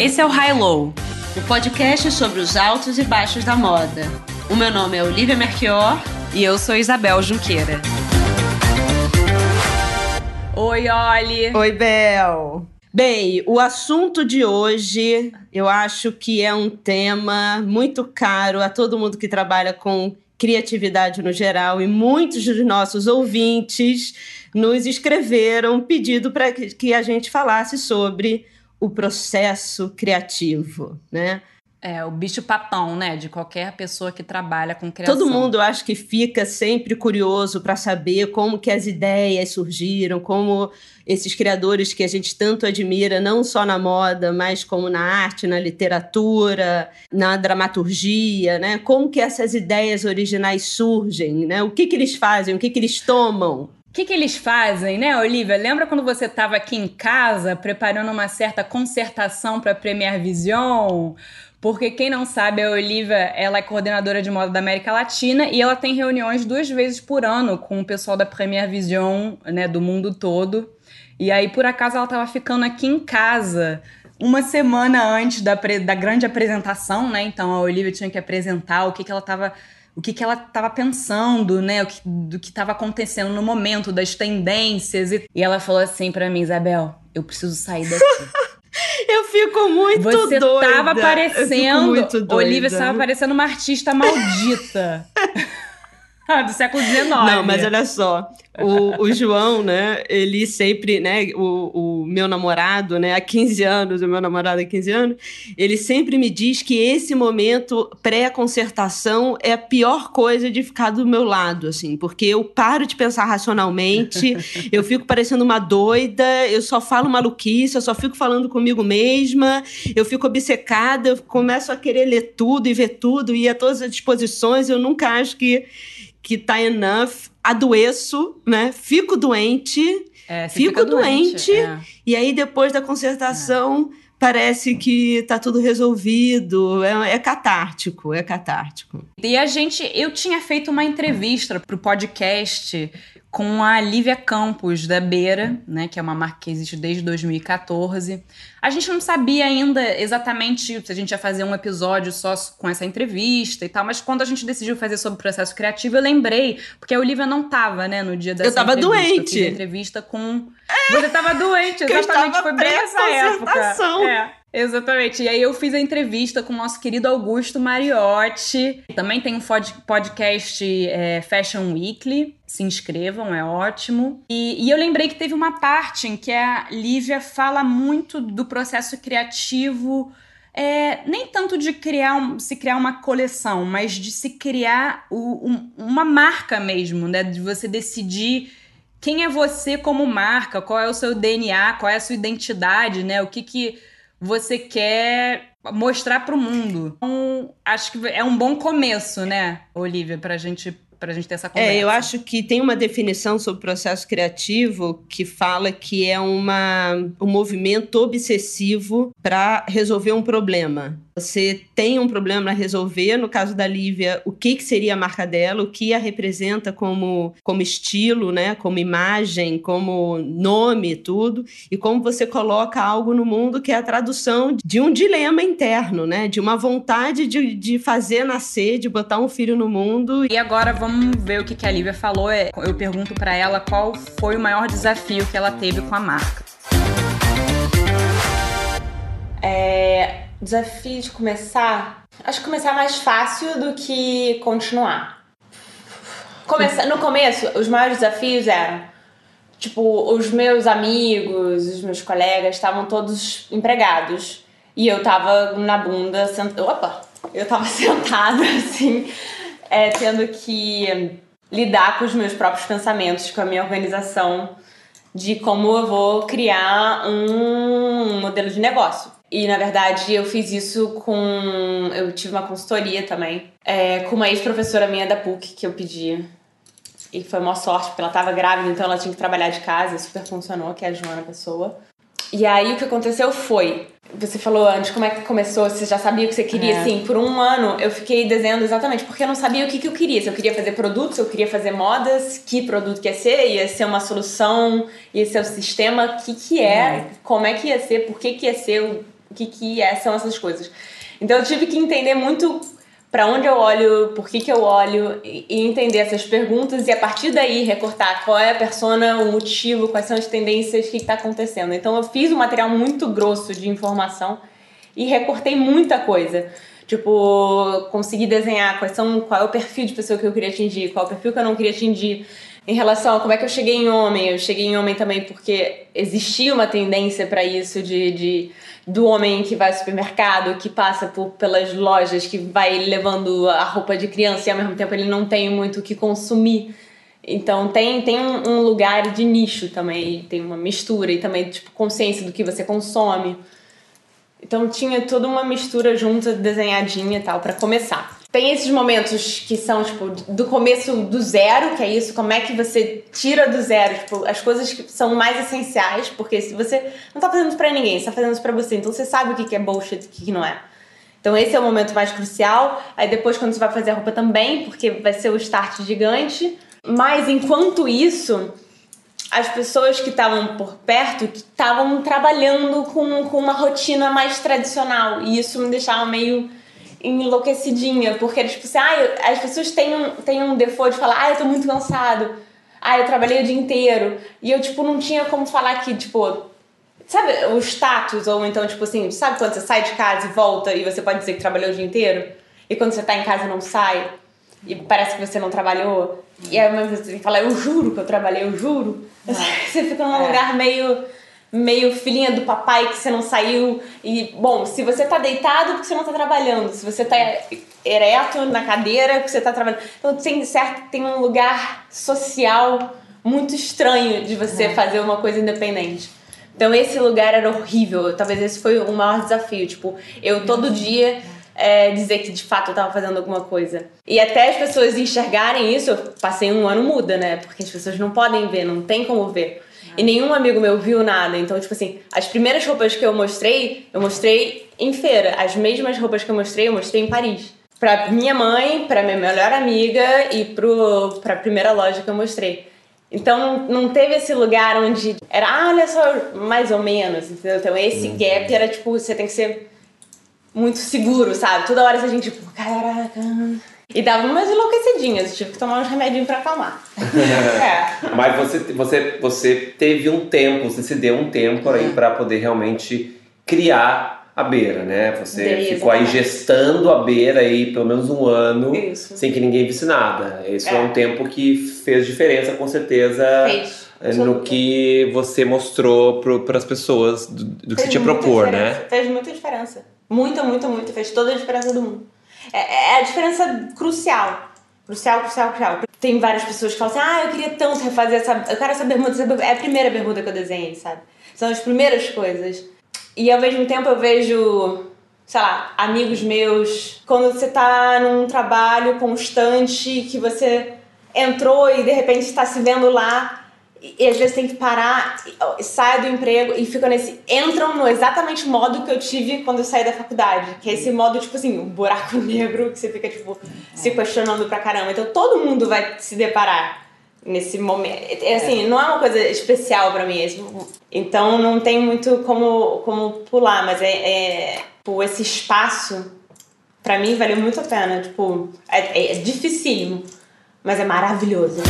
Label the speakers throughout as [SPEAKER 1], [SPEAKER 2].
[SPEAKER 1] Esse é o High Low, o podcast sobre os altos e baixos da moda. O meu nome é Olivia Merchior
[SPEAKER 2] e eu sou Isabel Junqueira.
[SPEAKER 1] Oi, Oli.
[SPEAKER 3] Oi, Bel. Bem, o assunto de hoje eu acho que é um tema muito caro a todo mundo que trabalha com criatividade no geral e muitos dos nossos ouvintes nos escreveram pedido para que a gente falasse sobre o processo criativo, né?
[SPEAKER 2] É, o bicho papão, né? De qualquer pessoa que trabalha com criação.
[SPEAKER 3] Todo mundo, eu acho que fica sempre curioso para saber como que as ideias surgiram, como esses criadores que a gente tanto admira, não só na moda, mas como na arte, na literatura, na dramaturgia, né? Como que essas ideias originais surgem, né? O que que eles fazem, o que que eles tomam
[SPEAKER 2] o que, que, eles fazem, né, Olivia? Lembra quando você estava aqui em casa preparando uma certa concertação para a Premier Vision? Porque quem não sabe, a Olivia ela é coordenadora de moda da América Latina e ela tem reuniões duas vezes por ano com o pessoal da Premier Vision, né, do mundo todo. E aí, por acaso, ela estava ficando aqui em casa uma semana antes da, da grande apresentação, né? Então a Olivia tinha que apresentar o que, que ela estava o que, que ela estava pensando, né? O que, do que estava acontecendo no momento, das tendências. E, e ela falou assim para mim, Isabel, eu preciso sair daqui.
[SPEAKER 3] Eu fico muito
[SPEAKER 2] você
[SPEAKER 3] doida.
[SPEAKER 2] Você tava parecendo. Olivia estava parecendo uma artista maldita. do século XIX.
[SPEAKER 3] Não, mas olha só. O, o João, né, ele sempre, né, o, o meu namorado, né, há 15 anos, o meu namorado há 15 anos, ele sempre me diz que esse momento pré-concertação é a pior coisa de ficar do meu lado, assim, porque eu paro de pensar racionalmente, eu fico parecendo uma doida, eu só falo maluquice, eu só fico falando comigo mesma, eu fico obcecada, eu começo a querer ler tudo e ver tudo, e a todas as disposições, eu nunca acho que que tá enough, adoeço, né? Fico doente,
[SPEAKER 2] é,
[SPEAKER 3] fico doente, doente é. e aí depois da concertação é. parece que tá tudo resolvido, é, é, catártico, é catártico.
[SPEAKER 2] E a gente, eu tinha feito uma entrevista pro podcast com a Lívia Campos, da Beira, né, que é uma marca que existe desde 2014. A gente não sabia ainda exatamente se a gente ia fazer um episódio só com essa entrevista e tal, mas quando a gente decidiu fazer sobre o processo criativo, eu lembrei, porque a Olivia não tava, né, no dia da
[SPEAKER 3] Eu tava
[SPEAKER 2] entrevista.
[SPEAKER 3] doente.
[SPEAKER 2] Eu entrevista com... É. Você tava doente, exatamente, foi bem nessa época. É. Exatamente. E aí eu fiz a entrevista com o nosso querido Augusto Mariotti. Também tem um podcast é, Fashion Weekly. Se inscrevam, é ótimo. E, e, eu lembrei que teve uma parte em que a Lívia fala muito do processo criativo. É, nem tanto de criar se criar uma coleção, mas de se criar o, um, uma marca mesmo, né? De você decidir quem é você como marca, qual é o seu DNA, qual é a sua identidade, né? O que que você quer mostrar para o mundo. Então, acho que é um bom começo, né, Olivia, para a gente para a gente ter essa conversa.
[SPEAKER 3] É, eu acho que tem uma definição sobre processo criativo que fala que é uma, um movimento obsessivo para resolver um problema. Você tem um problema a resolver, no caso da Lívia, o que, que seria a marca dela, o que a representa como, como estilo, né, como imagem, como nome, tudo, e como você coloca algo no mundo que é a tradução de um dilema interno, né, de uma vontade de, de fazer nascer, de botar um filho no mundo.
[SPEAKER 2] E agora vamos ver o que, que a Lívia falou. É, eu pergunto para ela qual foi o maior desafio que ela teve com a marca.
[SPEAKER 4] É, desafio de começar. Acho que começar é mais fácil do que continuar. Começa, no começo, os maiores desafios eram tipo, os meus amigos, os meus colegas estavam todos empregados. E eu tava na bunda, sent... opa, eu tava sentada assim, é, tendo que lidar com os meus próprios pensamentos, com a minha organização de como eu vou criar um modelo de negócio. E na verdade eu fiz isso com. Eu tive uma consultoria também, é, com uma ex-professora minha da PUC que eu pedi. E foi uma sorte, porque ela estava grávida, então ela tinha que trabalhar de casa, super funcionou, que é a Joana Pessoa. E aí o que aconteceu foi. Você falou antes como é que começou, você já sabia o que você queria, é. sim. Por um ano eu fiquei desenhando exatamente porque eu não sabia o que, que eu queria. Se eu queria fazer produtos, se eu queria fazer modas, que produto que ia ser, ia ser uma solução, ia ser o um sistema, o que, que é, é, como é que ia ser, por que, que ia ser, o que, que é, são essas coisas. Então eu tive que entender muito para onde eu olho, por que, que eu olho e, entender essas perguntas e a partir daí recortar qual é a persona, o motivo, quais são as tendências, o que está acontecendo. Então eu fiz um material muito grosso de informação e recortei muita coisa. Tipo, consegui desenhar quais são, qual é o perfil de pessoa que eu queria atingir, qual é o perfil que eu não queria atingir. Em relação a como é que eu cheguei em homem, eu cheguei em homem também porque existia uma tendência para isso de, de do homem que vai ao supermercado, que passa por, pelas lojas, que vai levando a roupa de criança e ao mesmo tempo ele não tem muito o que consumir. Então tem, tem um, lugar de nicho também, tem uma mistura e também tipo consciência do que você consome. Então tinha toda uma mistura junta, desenhadinha e tal, para começar. Tem esses momentos que são, tipo, do começo do zero, que é isso, como é que você tira do zero, tipo, as coisas que são mais essenciais, porque se você não tá fazendo isso pra ninguém, você tá fazendo isso pra você, então você sabe o que é bullshit e o que não é. Então esse é o momento mais crucial. Aí depois, quando você vai fazer a roupa também, porque vai ser o start gigante. Mas enquanto isso, as pessoas que estavam por perto estavam trabalhando com, com uma rotina mais tradicional. E isso me deixava meio enlouquecidinha, porque tipo assim, ah, as pessoas têm um, têm um default de falar, ah, eu tô muito cansado, ah, eu trabalhei o dia inteiro. E eu, tipo, não tinha como falar que, tipo, sabe o status, ou então, tipo assim, sabe quando você sai de casa e volta e você pode dizer que trabalhou o dia inteiro? E quando você tá em casa não sai? E parece que você não trabalhou? E aí uma vez você fala, eu juro que eu trabalhei, eu juro. É. Você fica num é. lugar meio meio filhinha do papai que você não saiu. E, bom, se você tá deitado, porque você não tá trabalhando. Se você tá ereto na cadeira, porque você tá trabalhando. Então, tem, certo, tem um lugar social muito estranho de você é. fazer uma coisa independente. Então, esse lugar era horrível. Talvez esse foi o maior desafio. Tipo, eu todo dia é, dizer que de fato eu tava fazendo alguma coisa. E até as pessoas enxergarem isso, eu passei um ano muda, né? Porque as pessoas não podem ver, não tem como ver. E nenhum amigo meu viu nada. Então, tipo assim, as primeiras roupas que eu mostrei, eu mostrei em feira. As mesmas roupas que eu mostrei, eu mostrei em Paris. Pra minha mãe, pra minha melhor amiga e pro, pra primeira loja que eu mostrei. Então não teve esse lugar onde era, ah, olha só, mais ou menos, entendeu? Então esse gap era tipo, você tem que ser muito seguro, sabe? Toda hora a gente, tipo, caraca. E dava umas enlouquecidinhas, tive que tomar uns remedinhos pra acalmar.
[SPEAKER 5] é. Mas você, você, você teve um tempo, você se deu um tempo aí uhum. para poder realmente criar a beira, né? Você Dei, ficou exatamente. aí gestando a beira aí pelo menos um ano Isso. sem que ninguém visse nada. Isso é. é um tempo que fez diferença, com certeza.
[SPEAKER 4] Fez
[SPEAKER 5] é, no que você mostrou para as pessoas do, do que você tinha propor,
[SPEAKER 4] né? né? Fez muita diferença. Muita, muita, muita. Fez toda a diferença do mundo. É, é a diferença crucial. Crucial, crucial, crucial. Tem várias pessoas que falam assim: ah, eu queria tanto refazer essa. Eu quero essa bermuda, essa bermuda. É a primeira bermuda que eu desenhei, sabe? São as primeiras coisas. E ao mesmo tempo eu vejo, sei lá, amigos meus, quando você tá num trabalho constante, que você entrou e de repente está se vendo lá e às vezes tem que parar, sai do emprego e fica nesse. Entram no exatamente modo que eu tive quando eu saí da faculdade. Que é esse modo, tipo assim, um buraco negro que você fica, tipo, se questionando pra caramba. Então todo mundo vai se deparar nesse momento. É, assim, não é uma coisa especial para mim. Então não tem muito como, como pular, mas é, é tipo, esse espaço, para mim, valeu muito a pena. Tipo, é, é dificílimo, mas é maravilhoso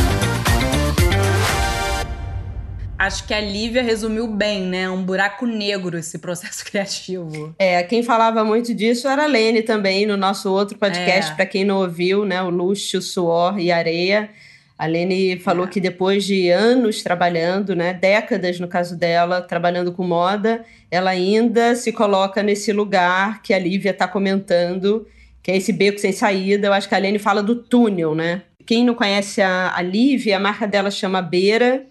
[SPEAKER 2] acho que a Lívia resumiu bem, né? Um buraco negro esse processo criativo.
[SPEAKER 3] É, quem falava muito disso era a Lene também, no nosso outro podcast, é. para quem não ouviu, né? O Luxo, Suor e Areia. A Lene falou é. que depois de anos trabalhando, né, décadas no caso dela, trabalhando com moda, ela ainda se coloca nesse lugar que a Lívia está comentando, que é esse beco sem saída. Eu acho que a Lene fala do túnel, né? Quem não conhece a, a Lívia, a marca dela chama Beira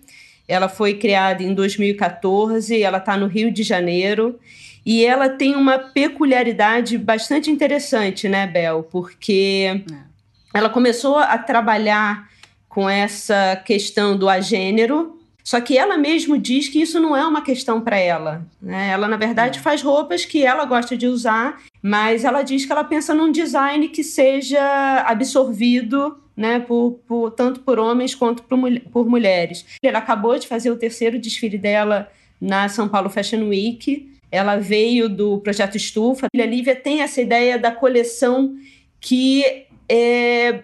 [SPEAKER 3] ela foi criada em 2014, ela está no Rio de Janeiro e ela tem uma peculiaridade bastante interessante, né, Bel? Porque é. ela começou a trabalhar com essa questão do agênero, só que ela mesmo diz que isso não é uma questão para ela. Né? Ela, na verdade, é. faz roupas que ela gosta de usar, mas ela diz que ela pensa num design que seja absorvido né, por, por, tanto por homens quanto por, por mulheres. Ela acabou de fazer o terceiro desfile dela na São Paulo Fashion Week. ela veio do projeto Estufa. A Lívia tem essa ideia da coleção que é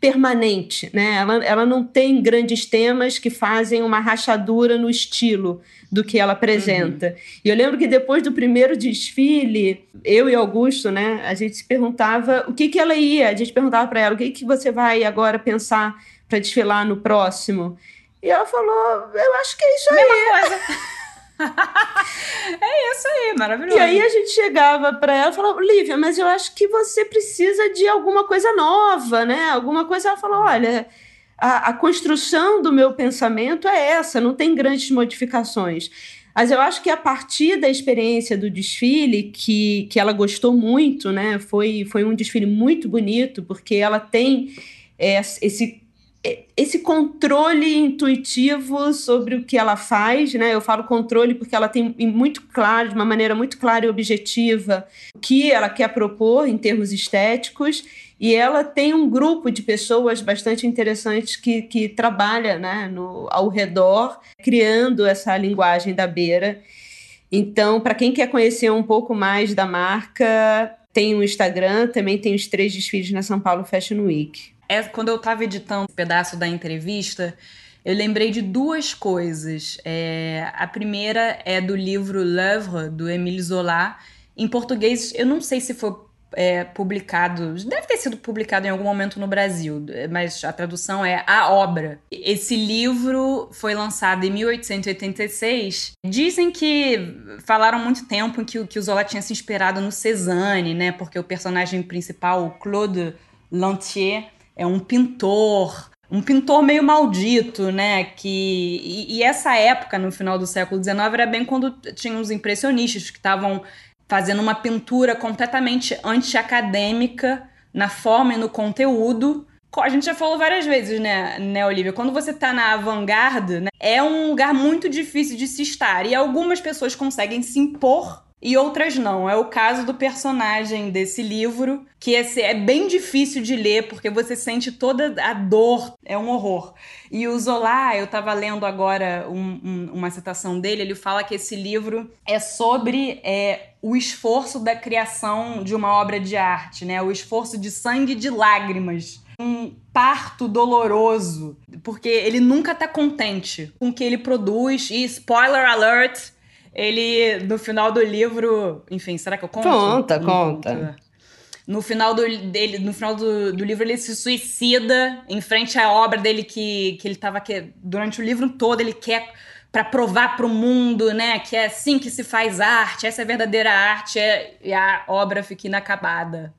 [SPEAKER 3] permanente, né? Ela, ela não tem grandes temas que fazem uma rachadura no estilo do que ela apresenta. Uhum. E eu lembro que depois do primeiro desfile, eu e Augusto, né, a gente se perguntava o que que ela ia, a gente perguntava para ela o que que você vai agora pensar para desfilar no próximo. E ela falou, eu acho que é isso aí.
[SPEAKER 2] Mesma coisa. é isso aí, maravilhoso.
[SPEAKER 3] E aí a gente chegava para ela e falava, Lívia, mas eu acho que você precisa de alguma coisa nova, né? Alguma coisa. Ela falou, olha, a, a construção do meu pensamento é essa, não tem grandes modificações. Mas eu acho que a partir da experiência do desfile, que, que ela gostou muito, né? Foi, foi um desfile muito bonito, porque ela tem é, esse esse controle intuitivo sobre o que ela faz, né? Eu falo controle porque ela tem muito claro, de uma maneira muito clara e objetiva, o que ela quer propor em termos estéticos. E ela tem um grupo de pessoas bastante interessantes que, que trabalha né, no, ao redor, criando essa linguagem da beira. Então, para quem quer conhecer um pouco mais da marca, tem o um Instagram, também tem os três desfiles na São Paulo Fashion Week
[SPEAKER 2] é, quando eu estava editando um pedaço da entrevista, eu lembrei de duas coisas. É, a primeira é do livro L'œuvre, do Émile Zola. Em português, eu não sei se foi é, publicado, deve ter sido publicado em algum momento no Brasil, mas a tradução é A Obra. Esse livro foi lançado em 1886. Dizem que falaram muito tempo que, que o Zola tinha se inspirado no Cézanne, né? Porque o personagem principal, o Claude Lantier, é um pintor, um pintor meio maldito, né? Que e, e, essa época, no final do século XIX, era bem quando tinha os impressionistas que estavam fazendo uma pintura completamente anti-acadêmica na forma e no conteúdo. A gente já falou várias vezes, né, né Olivia? Quando você tá na avant-garde, né, é um lugar muito difícil de se estar. E algumas pessoas conseguem se impor e outras não. É o caso do personagem desse livro, que é, é bem difícil de ler, porque você sente toda a dor, é um horror. E o Zola, eu estava lendo agora um, um, uma citação dele, ele fala que esse livro é sobre é, o esforço da criação de uma obra de arte, né? o esforço de sangue e de lágrimas um parto doloroso, porque ele nunca tá contente com o que ele produz. E spoiler alert, ele, no final do livro. Enfim, será que eu conto?
[SPEAKER 3] Conta, conta.
[SPEAKER 2] No final, do, dele, no final do, do livro, ele se suicida em frente à obra dele que, que ele estava. Que, durante o livro todo, ele quer para provar para o mundo, né, que é assim que se faz arte, essa é a verdadeira arte, é, e a obra fica inacabada.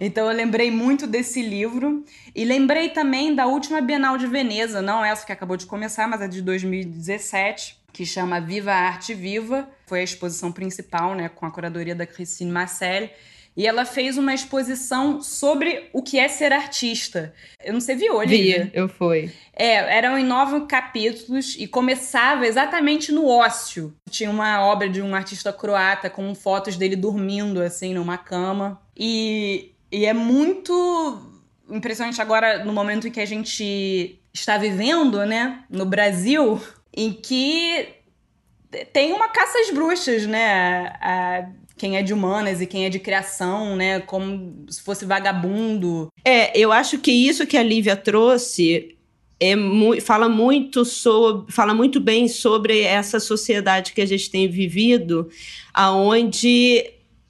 [SPEAKER 2] Então eu lembrei muito desse livro e lembrei também da última Bienal de Veneza, não essa que acabou de começar, mas a de 2017, que chama Viva a Arte Viva. Foi a exposição principal, né, com a curadoria da Christine Marcel. E ela fez uma exposição sobre o que é ser artista. Eu não sei, viu, Olivia?
[SPEAKER 3] Vi, eu fui.
[SPEAKER 2] É, eram em nove capítulos e começava exatamente no ócio. Tinha uma obra de um artista croata com fotos dele dormindo, assim, numa cama. E, e é muito impressionante agora, no momento em que a gente está vivendo, né, no Brasil, em que tem uma caça às bruxas, né? A, quem é de humanas e quem é de criação, né? Como se fosse vagabundo.
[SPEAKER 3] É, eu acho que isso que a Lívia trouxe é mu fala muito sobre, fala muito bem sobre essa sociedade que a gente tem vivido, aonde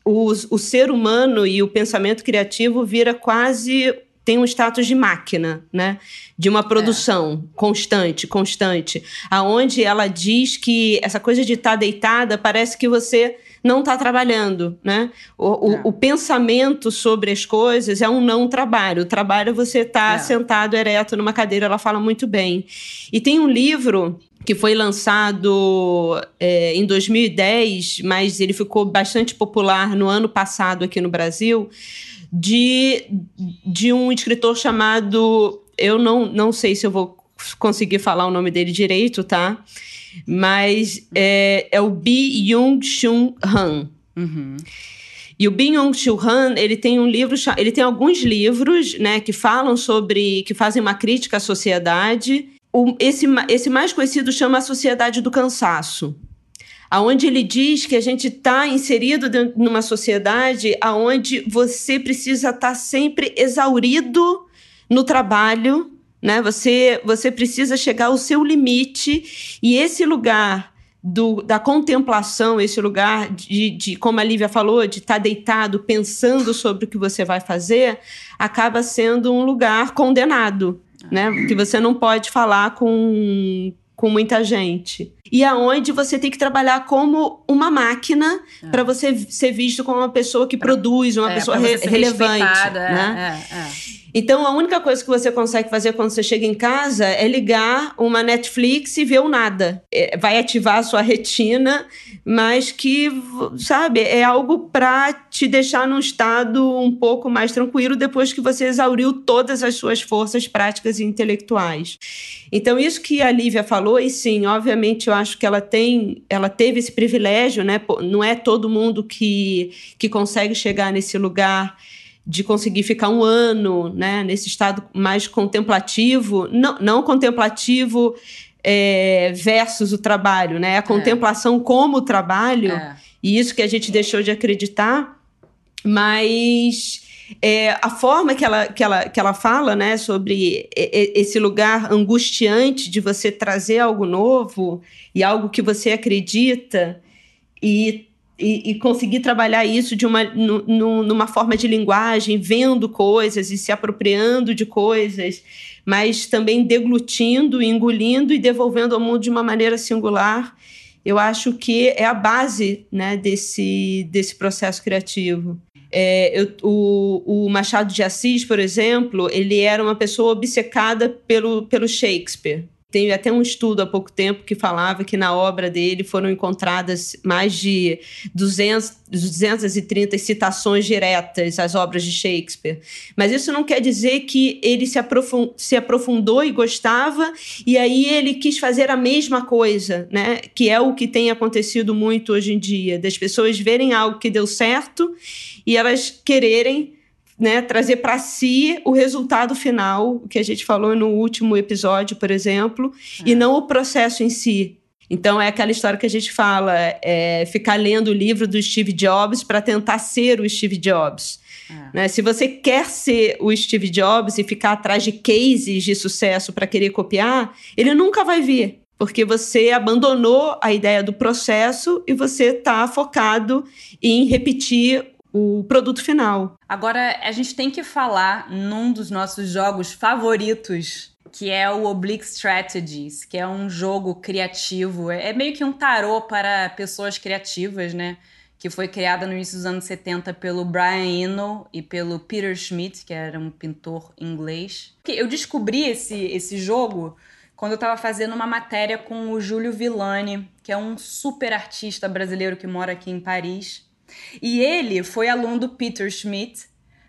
[SPEAKER 3] o, o ser humano e o pensamento criativo vira quase tem um status de máquina, né? De uma produção é. constante, constante, aonde ela diz que essa coisa de estar tá deitada parece que você não está trabalhando, né? O, é. o, o, pensamento sobre as coisas é um não trabalho. O trabalho é você estar tá é. sentado ereto numa cadeira, ela fala muito bem. E tem um livro que foi lançado é, em 2010, mas ele ficou bastante popular no ano passado aqui no Brasil, de, de um escritor chamado. Eu não, não sei se eu vou conseguir falar o nome dele direito, tá? Mas é, é o Bi Young Chun Han. Uhum. E o Bin Young Chul Han, ele tem um livro, ele tem alguns livros, né, que falam sobre, que fazem uma crítica à sociedade. O, esse, esse mais conhecido chama A Sociedade do Cansaço aonde ele diz que a gente está inserido dentro, numa sociedade aonde você precisa estar tá sempre exaurido no trabalho, né? Você, você precisa chegar ao seu limite e esse lugar do, da contemplação, esse lugar de, de, como a Lívia falou, de estar tá deitado pensando sobre o que você vai fazer, acaba sendo um lugar condenado, né? Que você não pode falar com, com muita gente. E aonde você tem que trabalhar como uma máquina é. para você ser visto como uma pessoa que pra, produz, uma é, pessoa re relevante. Né? Então, a única coisa que você consegue fazer quando você chega em casa é ligar uma Netflix e ver o nada. É, vai ativar a sua retina, mas que, sabe, é algo para te deixar num estado um pouco mais tranquilo depois que você exauriu todas as suas forças práticas e intelectuais. Então, isso que a Lívia falou, e sim, obviamente, eu acho que ela tem, ela teve esse privilégio, né? Não é todo mundo que, que consegue chegar nesse lugar de conseguir ficar um ano, né? Nesse estado mais contemplativo, não, não contemplativo é, versus o trabalho, né? A é. contemplação é. como trabalho, é. e isso que a gente deixou de acreditar, mas é, a forma que ela, que, ela, que ela fala né, sobre esse lugar angustiante de você trazer algo novo e algo que você acredita e, e, e conseguir trabalhar isso de uma, no, numa forma de linguagem, vendo coisas e se apropriando de coisas, mas também deglutindo, engolindo e devolvendo ao mundo de uma maneira singular. Eu acho que é a base né, desse, desse processo criativo. É, eu, o, o, Machado de Assis, por exemplo, ele era uma pessoa obcecada pelo, pelo Shakespeare. Tem até um estudo há pouco tempo que falava que na obra dele foram encontradas mais de 200, 230 citações diretas às obras de Shakespeare. Mas isso não quer dizer que ele se, aprofund, se aprofundou e gostava, e aí ele quis fazer a mesma coisa, né? que é o que tem acontecido muito hoje em dia, das pessoas verem algo que deu certo e elas quererem né, trazer para si o resultado final, que a gente falou no último episódio, por exemplo, é. e não o processo em si. Então é aquela história que a gente fala, é ficar lendo o livro do Steve Jobs para tentar ser o Steve Jobs. É. Né? Se você quer ser o Steve Jobs e ficar atrás de cases de sucesso para querer copiar, ele nunca vai vir porque você abandonou a ideia do processo e você está focado em repetir o produto final.
[SPEAKER 2] Agora, a gente tem que falar num dos nossos jogos favoritos, que é o Oblique Strategies, que é um jogo criativo. É meio que um tarô para pessoas criativas, né? Que foi criada no início dos anos 70 pelo Brian Eno e pelo Peter Schmidt, que era um pintor inglês. Eu descobri esse, esse jogo quando eu estava fazendo uma matéria com o Júlio Villani, que é um super artista brasileiro que mora aqui em Paris. E ele foi aluno do Peter Schmidt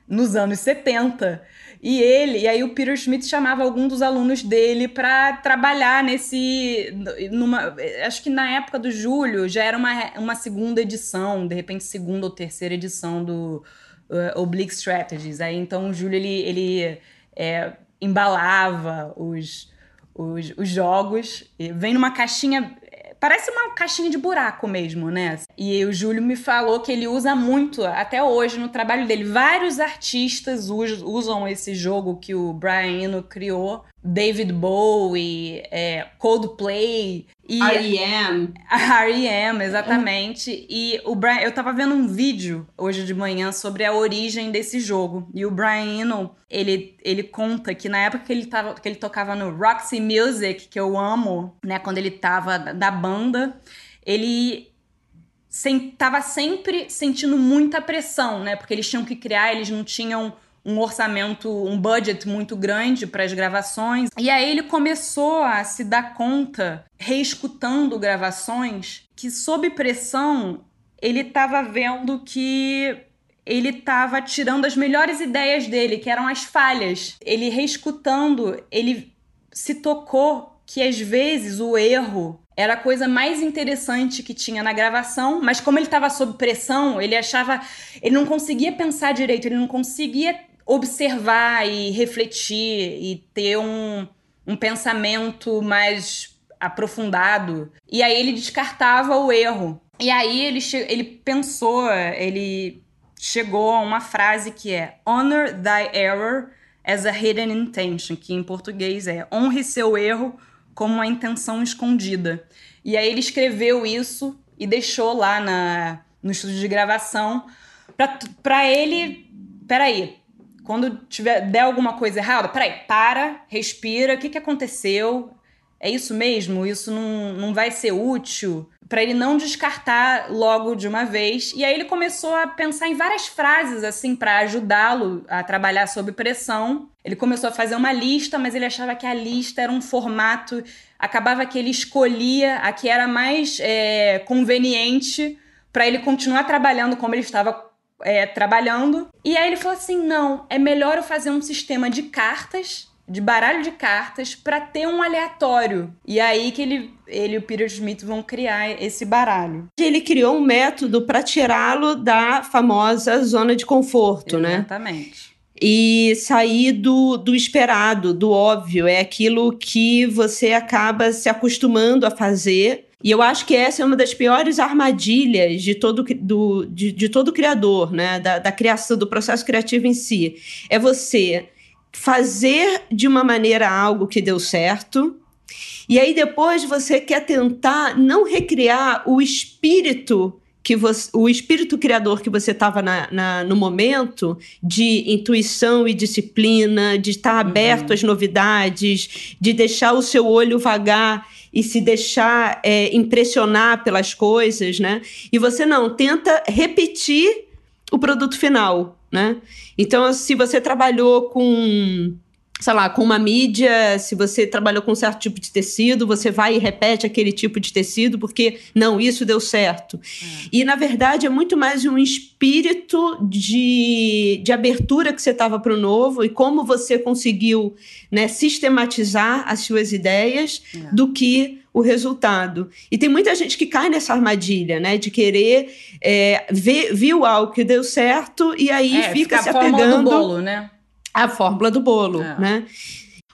[SPEAKER 2] nos anos 70. E ele, e aí o Peter Schmidt chamava algum dos alunos dele para trabalhar nesse numa, acho que na época do Júlio já era uma, uma segunda edição, de repente segunda ou terceira edição do uh, Oblique Strategies. Aí então o Júlio ele, ele é, embalava os, os, os jogos, vem numa caixinha Parece uma caixinha de buraco mesmo, né? E o Júlio me falou que ele usa muito, até hoje, no trabalho dele. Vários artistas usam esse jogo que o Brian Eno criou David Bowie, é, Coldplay.
[SPEAKER 3] E R.E.M.
[SPEAKER 2] R.E.M., exatamente. E o Brian, eu tava vendo um vídeo hoje de manhã sobre a origem desse jogo. E o Brian Eno, ele, ele conta que na época que ele, tava, que ele tocava no Roxy Music, que eu amo, né, quando ele tava da banda, ele estava sempre sentindo muita pressão, né? Porque eles tinham que criar, eles não tinham um orçamento, um budget muito grande para as gravações. E aí ele começou a se dar conta, reescutando gravações, que sob pressão ele estava vendo que ele estava tirando as melhores ideias dele, que eram as falhas. Ele reescutando, ele se tocou que às vezes o erro era a coisa mais interessante que tinha na gravação, mas como ele estava sob pressão, ele achava. Ele não conseguia pensar direito, ele não conseguia observar e refletir e ter um, um pensamento mais aprofundado. E aí ele descartava o erro. E aí ele, ele pensou, ele chegou a uma frase que é Honor thy error as a hidden intention, que em português é honre seu erro como uma intenção escondida. E aí ele escreveu isso e deixou lá na, no estúdio de gravação para ele, peraí, quando tiver der alguma coisa errada, peraí, para, respira, o que, que aconteceu? É isso mesmo? Isso não, não vai ser útil? Para ele não descartar logo de uma vez. E aí ele começou a pensar em várias frases, assim, para ajudá-lo a trabalhar sob pressão. Ele começou a fazer uma lista, mas ele achava que a lista era um formato. Acabava que ele escolhia a que era mais é, conveniente para ele continuar trabalhando como ele estava é, trabalhando. E aí ele falou assim: não, é melhor eu fazer um sistema de cartas, de baralho de cartas, para ter um aleatório. E aí que ele, ele e o Peter Smith vão criar esse baralho.
[SPEAKER 3] Ele criou um método para tirá-lo da famosa zona de conforto,
[SPEAKER 2] Exatamente.
[SPEAKER 3] né?
[SPEAKER 2] Exatamente
[SPEAKER 3] e sair do, do esperado, do óbvio. É aquilo que você acaba se acostumando a fazer e eu acho que essa é uma das piores armadilhas de todo, do, de, de todo criador, né? Da, da criação, do processo criativo em si. É você fazer de uma maneira algo que deu certo, e aí depois você quer tentar não recriar o espírito que você, o espírito criador que você estava no momento de intuição e disciplina, de estar aberto uhum. às novidades, de deixar o seu olho vagar e se deixar é, impressionar pelas coisas, né? E você não tenta repetir o produto final, né? Então, se você trabalhou com sei lá, com uma mídia, se você trabalhou com um certo tipo de tecido, você vai e repete aquele tipo de tecido, porque não, isso deu certo. É. E, na verdade, é muito mais um espírito de, de abertura que você estava para o novo e como você conseguiu né, sistematizar as suas ideias é. do que o resultado. E tem muita gente que cai nessa armadilha, né? De querer é, ver, viu algo que deu certo e aí é, fica se apegando.
[SPEAKER 2] Bolo, né?
[SPEAKER 3] A fórmula do bolo, é. né?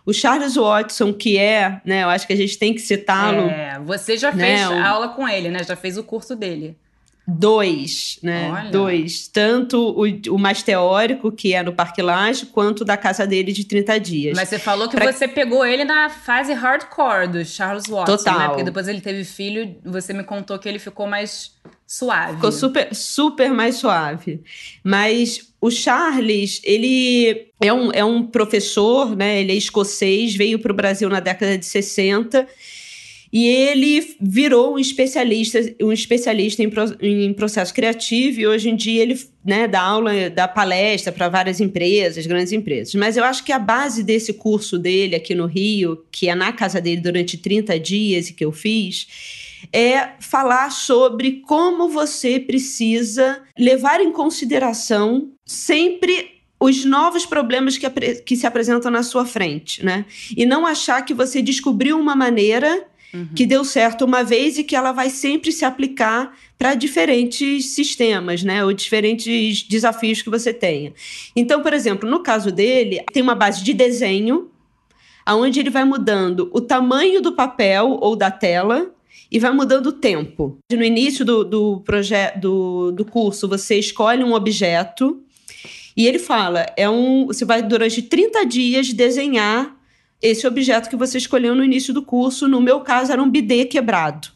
[SPEAKER 3] O Charles Watson, que é, né, eu acho que a gente tem que citá-lo.
[SPEAKER 2] É, você já né, fez o... aula com ele, né? Já fez o curso dele.
[SPEAKER 3] Dois, né? Olha. Dois. Tanto o, o mais teórico, que é no Parque Laje, quanto da casa dele de 30 dias.
[SPEAKER 2] Mas você falou que pra... você pegou ele na fase hardcore do Charles Watson, Total. né? Porque depois ele teve filho, você me contou que ele ficou mais suave.
[SPEAKER 3] Ficou super, super mais suave. Mas o Charles, ele é um, é um professor, né? Ele é escocês, veio para o Brasil na década de 60 e ele virou um especialista, um especialista em, em processo criativo e hoje em dia ele né, dá aula, dá palestra para várias empresas, grandes empresas. Mas eu acho que a base desse curso dele aqui no Rio, que é na casa dele durante 30 dias e que eu fiz, é falar sobre como você precisa levar em consideração sempre os novos problemas que, que se apresentam na sua frente, né? E não achar que você descobriu uma maneira uhum. que deu certo uma vez e que ela vai sempre se aplicar para diferentes sistemas, né? Ou diferentes desafios que você tenha. Então, por exemplo, no caso dele, tem uma base de desenho, aonde ele vai mudando o tamanho do papel ou da tela e vai mudando o tempo. No início do, do, do, do curso, você escolhe um objeto e ele fala: é um. Você vai durante 30 dias desenhar esse objeto que você escolheu no início do curso. No meu caso, era um bidê quebrado.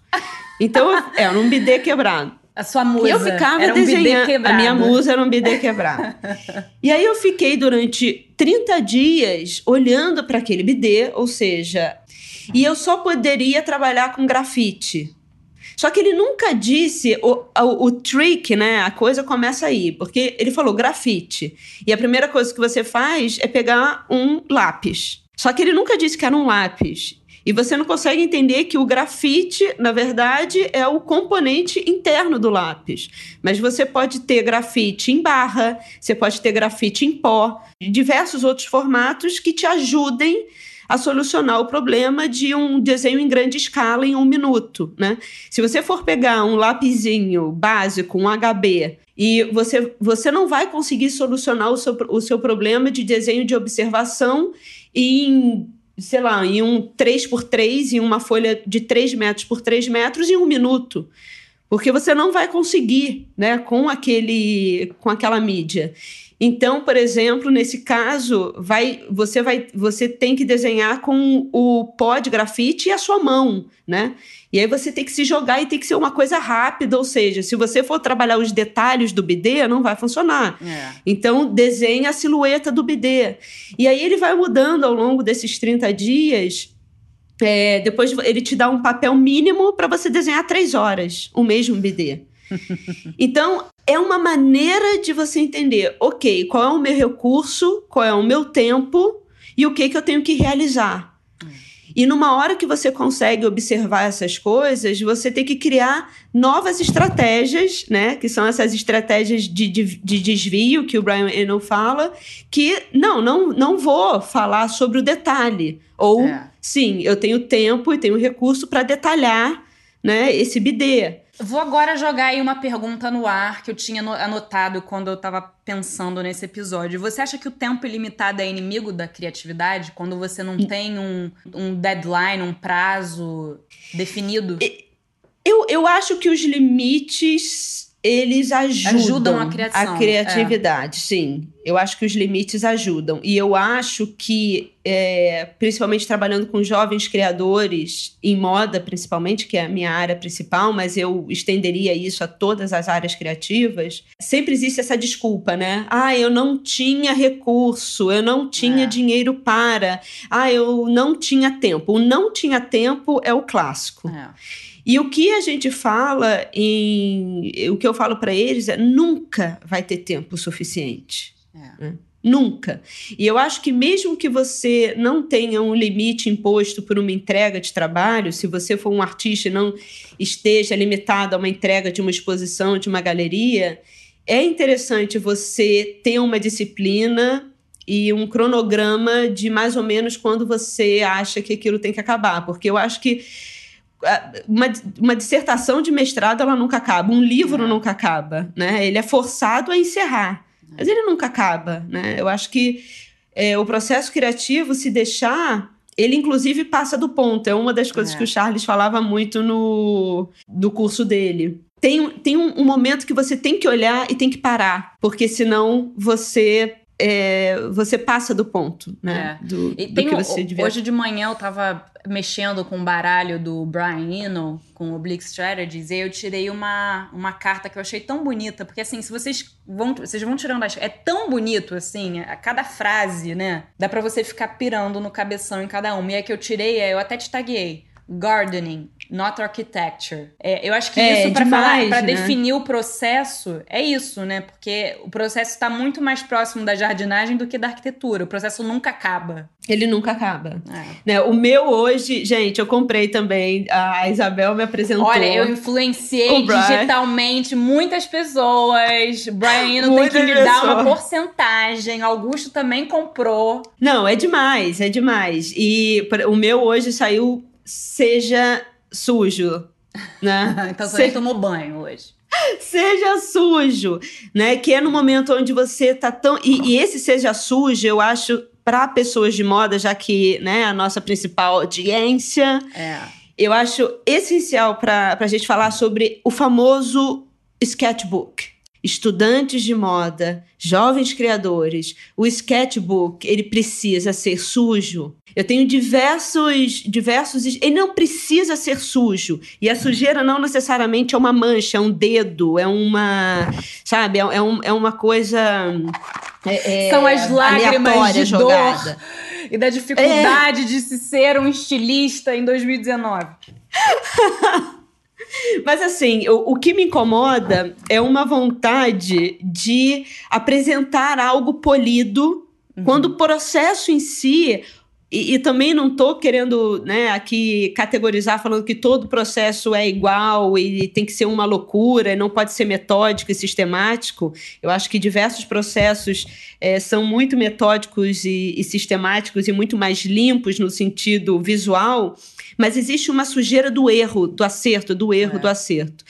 [SPEAKER 3] Então, era um bidê quebrado.
[SPEAKER 2] A sua musa.
[SPEAKER 3] E eu ficava era um desenhando. a minha musa era um bidê quebrado. e aí eu fiquei durante 30 dias olhando para aquele bidê, ou seja, e eu só poderia trabalhar com grafite. Só que ele nunca disse o, o, o, trick, né? A coisa começa aí. Porque ele falou grafite. E a primeira coisa que você faz é pegar um lápis. Só que ele nunca disse que era um lápis. E você não consegue entender que o grafite, na verdade, é o componente interno do lápis. Mas você pode ter grafite em barra, você pode ter grafite em pó, diversos outros formatos que te ajudem a solucionar o problema de um desenho em grande escala em um minuto, né? Se você for pegar um lapisinho básico, um HB, e você, você não vai conseguir solucionar o seu, o seu problema de desenho de observação em sei lá, em um 3 por 3 em uma folha de 3 metros por 3 metros em um minuto. Porque você não vai conseguir, né, com aquele com aquela mídia. Então, por exemplo, nesse caso, vai, você vai, você tem que desenhar com o pó de grafite e a sua mão, né? E aí você tem que se jogar e tem que ser uma coisa rápida, ou seja, se você for trabalhar os detalhes do bidê, não vai funcionar. É. Então, desenha a silhueta do bidê. E aí ele vai mudando ao longo desses 30 dias. É, depois ele te dá um papel mínimo para você desenhar três horas, o mesmo bidê. então, é uma maneira de você entender, ok, qual é o meu recurso, qual é o meu tempo e o que, que eu tenho que realizar. E numa hora que você consegue observar essas coisas, você tem que criar novas estratégias, né? Que são essas estratégias de, de, de desvio que o Brian Eno fala, que não, não, não vou falar sobre o detalhe. Ou, é. sim, eu tenho tempo e tenho recurso para detalhar né, esse bidê.
[SPEAKER 2] Vou agora jogar aí uma pergunta no ar que eu tinha anotado quando eu estava pensando nesse episódio. Você acha que o tempo ilimitado é inimigo da criatividade? Quando você não tem um, um deadline, um prazo definido?
[SPEAKER 3] Eu, eu acho que os limites eles ajudam, ajudam a, criação, a criatividade, é. sim. Eu acho que os limites ajudam. E eu acho que, é, principalmente trabalhando com jovens criadores, em moda principalmente, que é a minha área principal, mas eu estenderia isso a todas as áreas criativas, sempre existe essa desculpa, né? Ah, eu não tinha recurso, eu não tinha é. dinheiro para, ah, eu não tinha tempo. O não tinha tempo é o clássico. É. E o que a gente fala em. O que eu falo para eles é nunca vai ter tempo suficiente. É. Né? Nunca. E eu acho que mesmo que você não tenha um limite imposto por uma entrega de trabalho, se você for um artista e não esteja limitado a uma entrega de uma exposição, de uma galeria, é interessante você ter uma disciplina e um cronograma de mais ou menos quando você acha que aquilo tem que acabar. Porque eu acho que uma, uma dissertação de mestrado ela nunca acaba, um livro é. nunca acaba, né? Ele é forçado a encerrar, é. mas ele nunca acaba, né? Eu acho que é, o processo criativo, se deixar, ele inclusive passa do ponto. É uma das coisas é. que o Charles falava muito no, no curso dele. Tem, tem um, um momento que você tem que olhar e tem que parar, porque senão você é, você passa do ponto, né? É. Do,
[SPEAKER 2] do que você devia... Hoje de manhã eu tava mexendo com o baralho do Brian Eno, com Oblique Strategies, e eu tirei uma, uma carta que eu achei tão bonita, porque assim, se vocês vão, vocês vão tirando as... É tão bonito, assim, a cada frase, né? Dá para você ficar pirando no cabeção em cada uma. E a que eu tirei, é, eu até te taguei. Gardening, not architecture. É, eu acho que é, isso para falar, para né? definir o processo é isso, né? Porque o processo está muito mais próximo da jardinagem do que da arquitetura. O processo nunca acaba.
[SPEAKER 3] Ele nunca acaba. É. Né? O meu hoje, gente, eu comprei também. A Isabel me apresentou.
[SPEAKER 2] Olha, eu influenciei digitalmente muitas pessoas. Brian Eno tem que me dar uma porcentagem. Augusto também comprou.
[SPEAKER 3] Não, é demais, é demais. E o meu hoje saiu seja sujo, né?
[SPEAKER 2] então você tomou banho hoje.
[SPEAKER 3] Seja sujo, né? Que é no momento onde você tá tão. E, e esse seja sujo, eu acho, para pessoas de moda, já que né, a nossa principal audiência. É. Eu acho essencial para a gente falar sobre o famoso sketchbook estudantes de moda, jovens criadores, o sketchbook, ele precisa ser sujo. Eu tenho diversos, diversos. Ele não precisa ser sujo. E a sujeira não necessariamente é uma mancha, é um dedo, é uma. Sabe? É, é, um, é uma coisa.
[SPEAKER 2] É, é São as lágrimas de jogada. dor e da dificuldade é. de se ser um estilista em 2019.
[SPEAKER 3] Mas assim, o, o, que me incomoda é uma vontade de apresentar algo polido, uhum. quando o processo em si. E, e também não estou querendo né, aqui categorizar falando que todo processo é igual e tem que ser uma loucura, não pode ser metódico e sistemático. Eu acho que diversos processos é, são muito metódicos e, e sistemáticos e muito mais limpos no sentido visual mas existe uma sujeira do erro, do acerto, do erro, é. do acerto.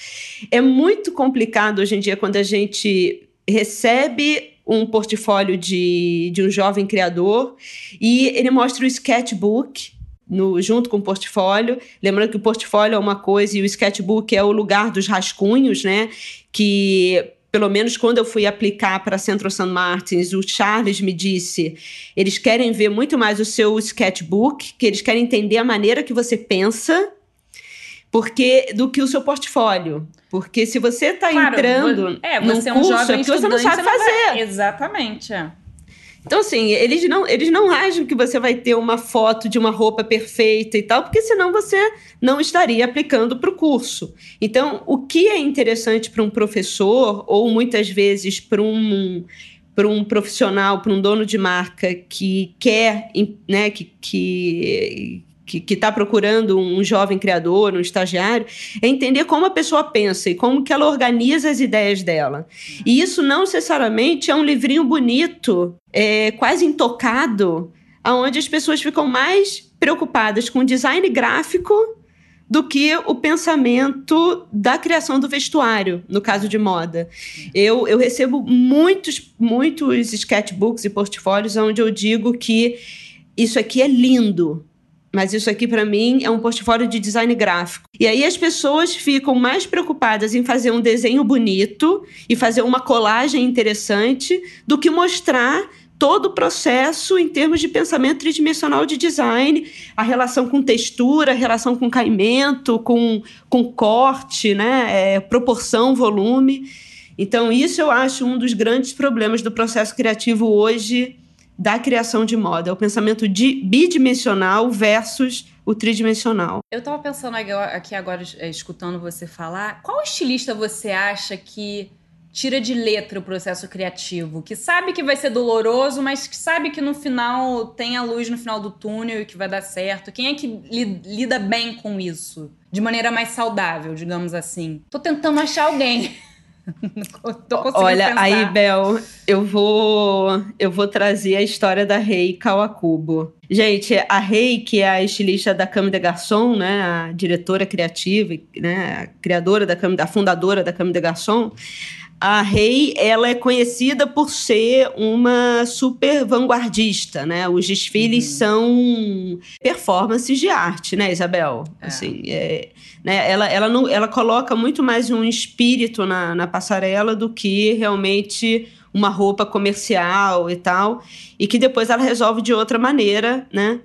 [SPEAKER 3] É muito complicado hoje em dia quando a gente recebe um portfólio de, de um jovem criador e ele mostra o sketchbook no, junto com o portfólio. Lembrando que o portfólio é uma coisa e o sketchbook é o lugar dos rascunhos, né? Que pelo menos quando eu fui aplicar para Centro St. Martins, o Charles me disse, eles querem ver muito mais o seu sketchbook, que eles querem entender a maneira que você pensa, porque do que o seu portfólio. Porque se você está claro, entrando
[SPEAKER 2] é, você é um curso, jovem é
[SPEAKER 3] você não sabe fazer. Vai...
[SPEAKER 2] Exatamente. É.
[SPEAKER 3] Então, assim, eles não, eles não acham que você vai ter uma foto de uma roupa perfeita e tal, porque senão você não estaria aplicando para o curso. Então, o que é interessante para um professor, ou muitas vezes para um, para um profissional, para um dono de marca que quer, né, que, que, que está procurando um jovem criador, um estagiário, é entender como a pessoa pensa e como que ela organiza as ideias dela. E isso não necessariamente é um livrinho bonito, é, quase intocado, aonde as pessoas ficam mais preocupadas com o design gráfico do que o pensamento da criação do vestuário, no caso de moda. Eu, eu recebo muitos, muitos sketchbooks e portfólios onde eu digo que isso aqui é lindo, mas isso aqui para mim é um portfólio de design gráfico. E aí as pessoas ficam mais preocupadas em fazer um desenho bonito e fazer uma colagem interessante do que mostrar todo o processo em termos de pensamento tridimensional de design, a relação com textura, a relação com caimento, com, com corte, né, é, proporção, volume. Então, isso eu acho um dos grandes problemas do processo criativo hoje da criação de moda, é o pensamento de bidimensional versus o tridimensional.
[SPEAKER 2] Eu estava pensando aqui agora, é, escutando você falar, qual estilista você acha que tira de letra o processo criativo, que sabe que vai ser doloroso, mas que sabe que no final tem a luz no final do túnel e que vai dar certo? Quem é que lida bem com isso? De maneira mais saudável, digamos assim. Tô tentando achar alguém.
[SPEAKER 3] Olha, pensar. aí, Bel, eu vou eu vou trazer a história da Rei Kawakubo. Gente, a Rei, que é a estilista da Cama de Garçom, né, a diretora criativa, né, a criadora da Cama, a fundadora da Cama de Garçom, a Rei, ela é conhecida por ser uma super vanguardista, né? Os desfiles uhum. são performances de arte, né, Isabel? É. Assim, é, né? Ela, ela, não, ela coloca muito mais um espírito na, na passarela do que realmente uma roupa comercial e tal, e que depois ela resolve de outra maneira, né?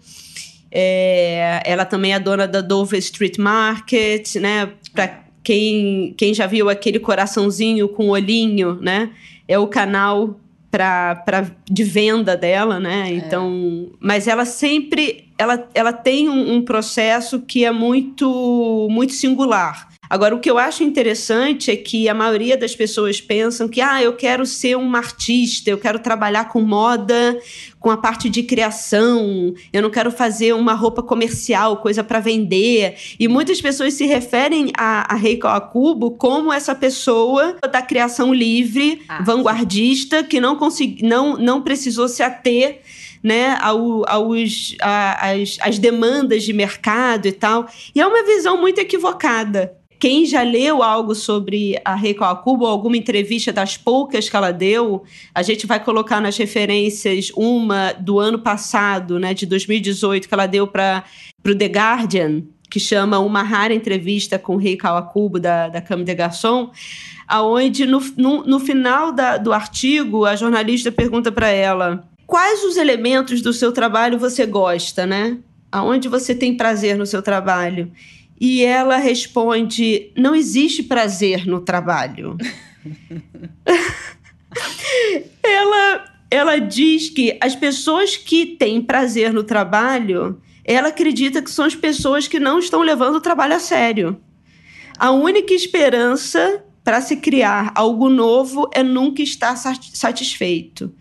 [SPEAKER 3] É, ela também é dona da Dover Street Market, né? Para quem, quem já viu aquele coraçãozinho com olhinho, né? É o canal pra, pra, de venda dela, né? É. Então, mas ela sempre ela, ela tem um, um, processo que é muito muito singular. Agora, o que eu acho interessante é que a maioria das pessoas pensam que, ah, eu quero ser uma artista, eu quero trabalhar com moda, com a parte de criação, eu não quero fazer uma roupa comercial, coisa para vender. E muitas pessoas se referem a, a Reiko Akubo como essa pessoa da criação livre, ah, vanguardista, que não, consegui, não, não precisou se ater né, ao, aos, a, as, as demandas de mercado e tal. E é uma visão muito equivocada. Quem já leu algo sobre a Reiko Akubo, alguma entrevista das poucas que ela deu, a gente vai colocar nas referências uma do ano passado, né, de 2018, que ela deu para o The Guardian, que chama Uma Rara Entrevista com Reiko Akubo, da, da Cama de Garçom, aonde no, no, no final da, do artigo, a jornalista pergunta para ela quais os elementos do seu trabalho você gosta, né? Aonde você tem prazer no seu trabalho? E ela responde: não existe prazer no trabalho. ela, ela diz que as pessoas que têm prazer no trabalho, ela acredita que são as pessoas que não estão levando o trabalho a sério. A única esperança para se criar algo novo é nunca estar satisfeito.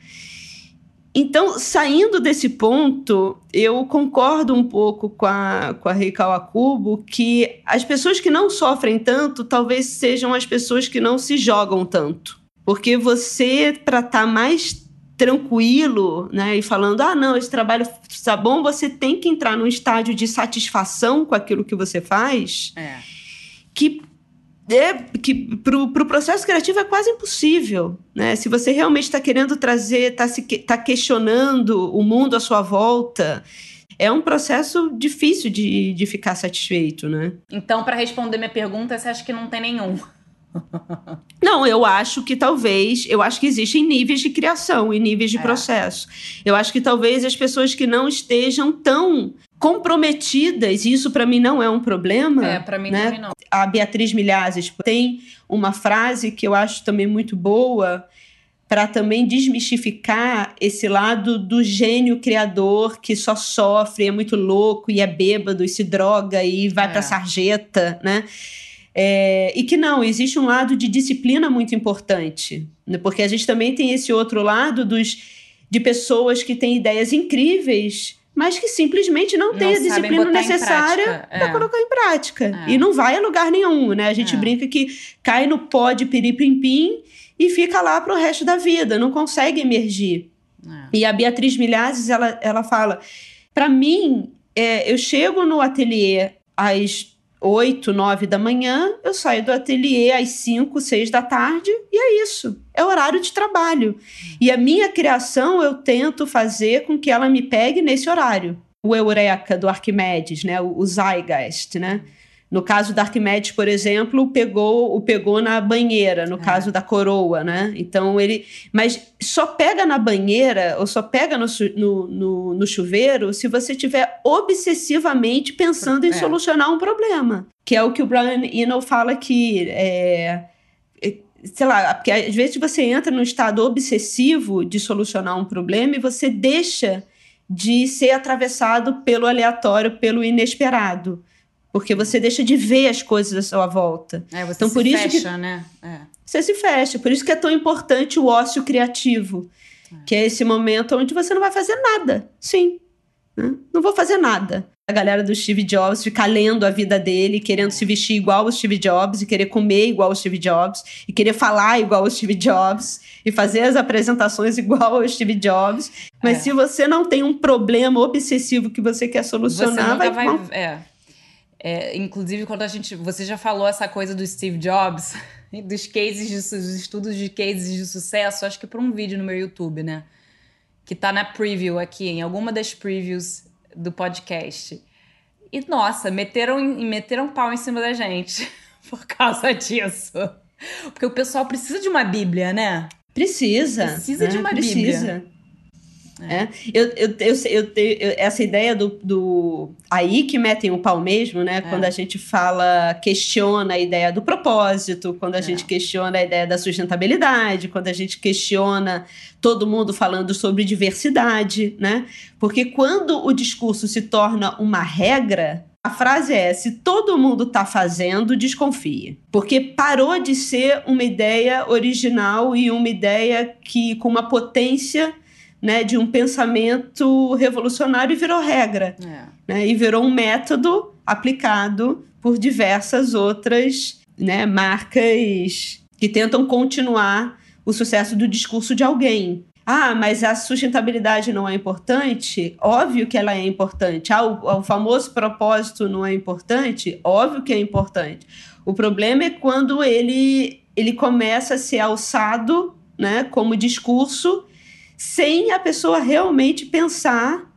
[SPEAKER 3] Então, saindo desse ponto, eu concordo um pouco com a, com a Rei Kawakubo que as pessoas que não sofrem tanto talvez sejam as pessoas que não se jogam tanto. Porque você, para estar tá mais tranquilo, né, e falando, ah, não, esse trabalho está bom, você tem que entrar num estágio de satisfação com aquilo que você faz, é. que é que para o pro processo criativo é quase impossível, né? Se você realmente está querendo trazer, está tá questionando o mundo à sua volta, é um processo difícil de, de ficar satisfeito, né?
[SPEAKER 2] Então, para responder minha pergunta, você acha que não tem nenhum?
[SPEAKER 3] Não, eu acho que talvez, eu acho que existem níveis de criação e níveis de é. processo. Eu acho que talvez as pessoas que não estejam tão comprometidas, e isso para mim não é um problema.
[SPEAKER 2] É, para mim né? também não.
[SPEAKER 3] A Beatriz Milhazes tem uma frase que eu acho também muito boa para também desmistificar esse lado do gênio criador que só sofre, é muito louco e é bêbado e se droga e vai é. para sarjeta, né? É, e que não, existe um lado de disciplina muito importante, né? porque a gente também tem esse outro lado dos, de pessoas que têm ideias incríveis, mas que simplesmente não, não têm a disciplina necessária para é. colocar em prática. É. E não vai a lugar nenhum, né? A gente é. brinca que cai no pó de piripimpim e fica lá para o resto da vida, não consegue emergir. É. E a Beatriz Milhazes, ela, ela fala, para mim, é, eu chego no ateliê às 8, 9 da manhã, eu saio do ateliê às 5, 6 da tarde e é isso. É horário de trabalho. E a minha criação eu tento fazer com que ela me pegue nesse horário. O Eureka do Arquimedes, né? o, o Zeitgeist, né? No caso da Arquimedes, por exemplo, pegou o pegou na banheira, no é. caso da coroa, né? Então ele. Mas só pega na banheira ou só pega no, no, no, no chuveiro se você estiver obsessivamente pensando em é. solucionar um problema. Que é o que o Brian Eno fala que. É, é, sei lá, porque às vezes você entra num estado obsessivo de solucionar um problema e você deixa de ser atravessado pelo aleatório, pelo inesperado porque você deixa de ver as coisas à sua volta.
[SPEAKER 2] É, você então, se por fecha, isso que, né? É.
[SPEAKER 3] Você se fecha. Por isso que é tão importante o ócio criativo, é. que é esse momento onde você não vai fazer nada. Sim. Né? Não vou fazer nada. A galera do Steve Jobs ficar lendo a vida dele, querendo se vestir igual o Steve Jobs, e querer comer igual o Steve Jobs, e querer falar igual o Steve Jobs, e fazer as apresentações igual ao Steve Jobs. Mas é. se você não tem um problema obsessivo que você quer solucionar,
[SPEAKER 2] você vai. vai é é, inclusive, quando a gente. Você já falou essa coisa do Steve Jobs, dos cases, de, dos estudos de cases de sucesso, acho que por um vídeo no meu YouTube, né? Que tá na preview aqui, em alguma das previews do podcast. E, nossa, meteram, meteram pau em cima da gente por causa disso. Porque o pessoal precisa de uma Bíblia, né?
[SPEAKER 3] Precisa.
[SPEAKER 2] Precisa né? de uma
[SPEAKER 3] precisa.
[SPEAKER 2] Bíblia.
[SPEAKER 3] É. é. Eu, eu, eu, eu, eu, essa ideia do, do. Aí que metem o pau mesmo, né? É. Quando a gente fala, questiona a ideia do propósito, quando a é. gente questiona a ideia da sustentabilidade, quando a gente questiona todo mundo falando sobre diversidade, né? Porque quando o discurso se torna uma regra, a frase é: se todo mundo está fazendo, desconfie. Porque parou de ser uma ideia original e uma ideia que com uma potência né, de um pensamento revolucionário e virou regra. É. Né, e virou um método aplicado por diversas outras né, marcas que tentam continuar o sucesso do discurso de alguém. Ah, mas a sustentabilidade não é importante? Óbvio que ela é importante. Ah, o, o famoso propósito não é importante? Óbvio que é importante. O problema é quando ele, ele começa a ser alçado né, como discurso sem a pessoa realmente pensar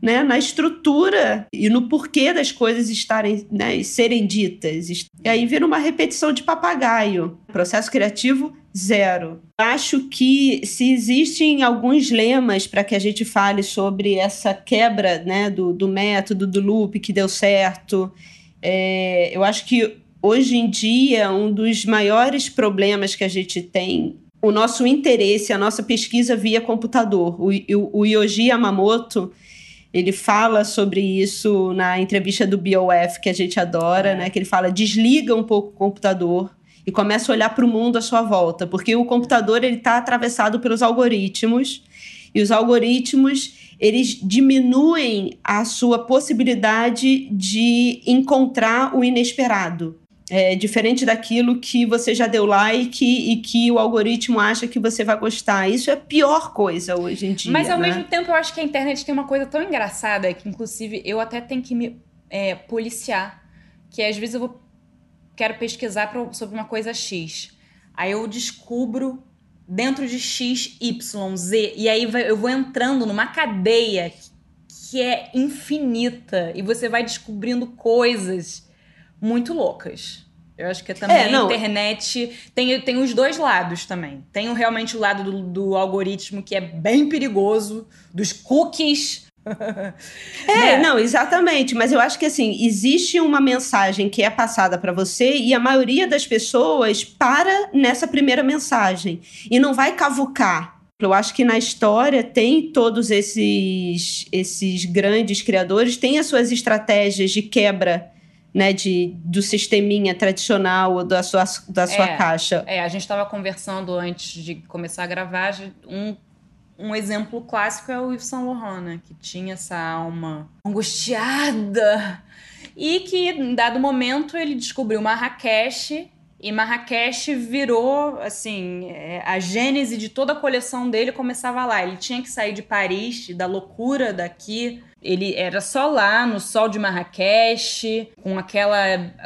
[SPEAKER 3] né, na estrutura e no porquê das coisas estarem né, serem ditas. E aí vira uma repetição de papagaio. Processo criativo zero. Acho que se existem alguns lemas para que a gente fale sobre essa quebra né, do, do método, do loop que deu certo, é, eu acho que hoje em dia um dos maiores problemas que a gente tem o nosso interesse, a nossa pesquisa via computador. O, o, o Yoji Yamamoto, ele fala sobre isso na entrevista do BOF, que a gente adora, né? Que ele fala, desliga um pouco o computador e começa a olhar para o mundo à sua volta, porque o computador ele está atravessado pelos algoritmos e os algoritmos eles diminuem a sua possibilidade de encontrar o inesperado é, diferente daquilo que você já deu like e que o algoritmo acha que você vai gostar. Isso é a pior coisa hoje em dia.
[SPEAKER 2] Mas ao
[SPEAKER 3] né?
[SPEAKER 2] mesmo tempo eu acho que a internet tem uma coisa tão engraçada que, inclusive, eu até tenho que me é, policiar. Que às vezes eu vou quero pesquisar pra, sobre uma coisa X. Aí eu descubro dentro de X, Y, Z, e aí eu vou entrando numa cadeia que é infinita e você vai descobrindo coisas muito loucas. Eu acho que também é, a internet tem, tem os dois lados também. Tem realmente o lado do, do algoritmo que é bem perigoso, dos cookies.
[SPEAKER 3] é, né? não, exatamente. Mas eu acho que assim, existe uma mensagem que é passada para você e a maioria das pessoas para nessa primeira mensagem e não vai cavucar. Eu acho que na história tem todos esses, esses grandes criadores, tem as suas estratégias de quebra né, de, do sisteminha tradicional da sua, da sua
[SPEAKER 2] é,
[SPEAKER 3] caixa.
[SPEAKER 2] É, a gente estava conversando antes de começar a gravar, um, um exemplo clássico é o Yves Saint Laurent, né, que tinha essa alma angustiada e que, em dado momento, ele descobriu Marrakech e Marrakech virou, assim, é, a gênese de toda a coleção dele começava lá. Ele tinha que sair de Paris, da loucura daqui, ele era só lá no sol de Marrakech, com aquela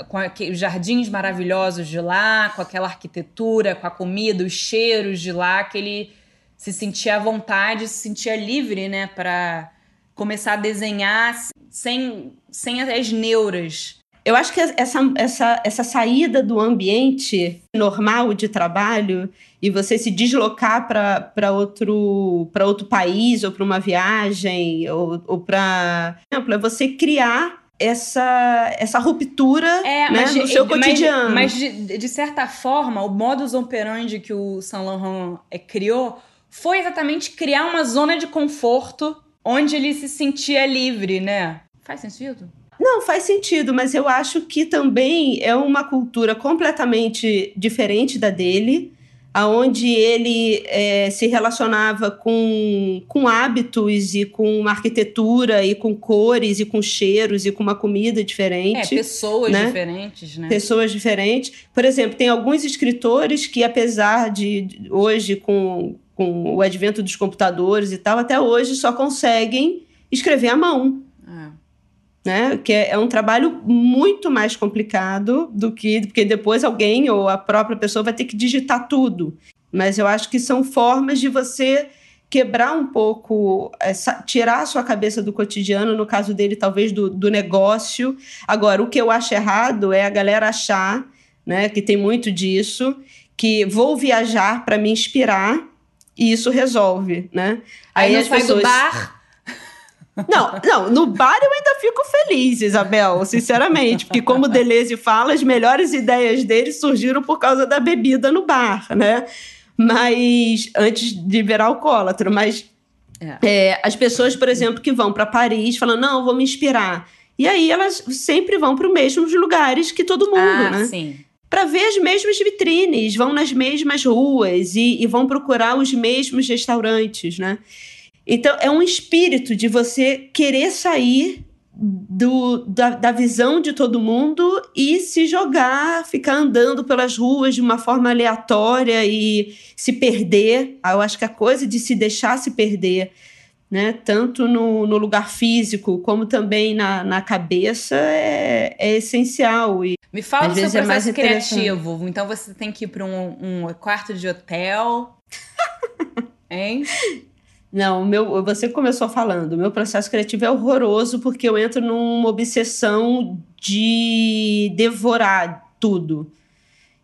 [SPEAKER 2] com aqueles jardins maravilhosos de lá, com aquela arquitetura, com a comida, os cheiros de lá, que ele se sentia à vontade, se sentia livre, né, para começar a desenhar sem sem as neuras
[SPEAKER 3] eu acho que essa, essa, essa saída do ambiente normal de trabalho e você se deslocar para outro, outro país ou para uma viagem ou, ou para. É você criar essa, essa ruptura é, né, no seu cotidiano.
[SPEAKER 2] Mas, mas de, de, certa forma, o modus operandi que o Saint Laurent é, criou foi exatamente criar uma zona de conforto onde ele se sentia livre, né? Faz sentido?
[SPEAKER 3] Não, faz sentido, mas eu acho que também é uma cultura completamente diferente da dele, aonde ele é, se relacionava com, com hábitos e com arquitetura e com cores e com cheiros e com uma comida diferente.
[SPEAKER 2] É, pessoas né? diferentes, né?
[SPEAKER 3] Pessoas diferentes. Por exemplo, tem alguns escritores que, apesar de hoje, com, com o advento dos computadores e tal, até hoje só conseguem escrever à mão né? Que é, é, um trabalho muito mais complicado do que porque depois alguém ou a própria pessoa vai ter que digitar tudo. Mas eu acho que são formas de você quebrar um pouco, essa, tirar a sua cabeça do cotidiano, no caso dele, talvez do, do negócio. Agora, o que eu acho errado é a galera achar, né, que tem muito disso, que vou viajar para me inspirar e isso resolve, né?
[SPEAKER 2] Aí, Aí as pessoas do bar
[SPEAKER 3] não, não, no bar eu ainda fico feliz, Isabel, sinceramente, porque como Deleuze fala, as melhores ideias dele surgiram por causa da bebida no bar, né? Mas antes de virar alcoólatra, mas é. É, as pessoas, por exemplo, que vão para Paris, falam, não, vou me inspirar. E aí elas sempre vão para os mesmos lugares que todo mundo, ah, né? Sim para ver as mesmas vitrines, vão nas mesmas ruas e, e, vão procurar os mesmos restaurantes, né? Então, é um espírito de você querer sair do, da, da visão de todo mundo e se jogar, ficar andando pelas ruas de uma forma aleatória e se perder. Eu acho que a coisa de se deixar se perder, né? tanto no, no lugar físico como também na, na cabeça, é, é essencial. E,
[SPEAKER 2] Me fala do seu é processo é criativo. Então, você tem que ir para um, um quarto de hotel. hein?
[SPEAKER 3] Não, meu, você começou falando, o meu processo criativo é horroroso porque eu entro numa obsessão de devorar tudo.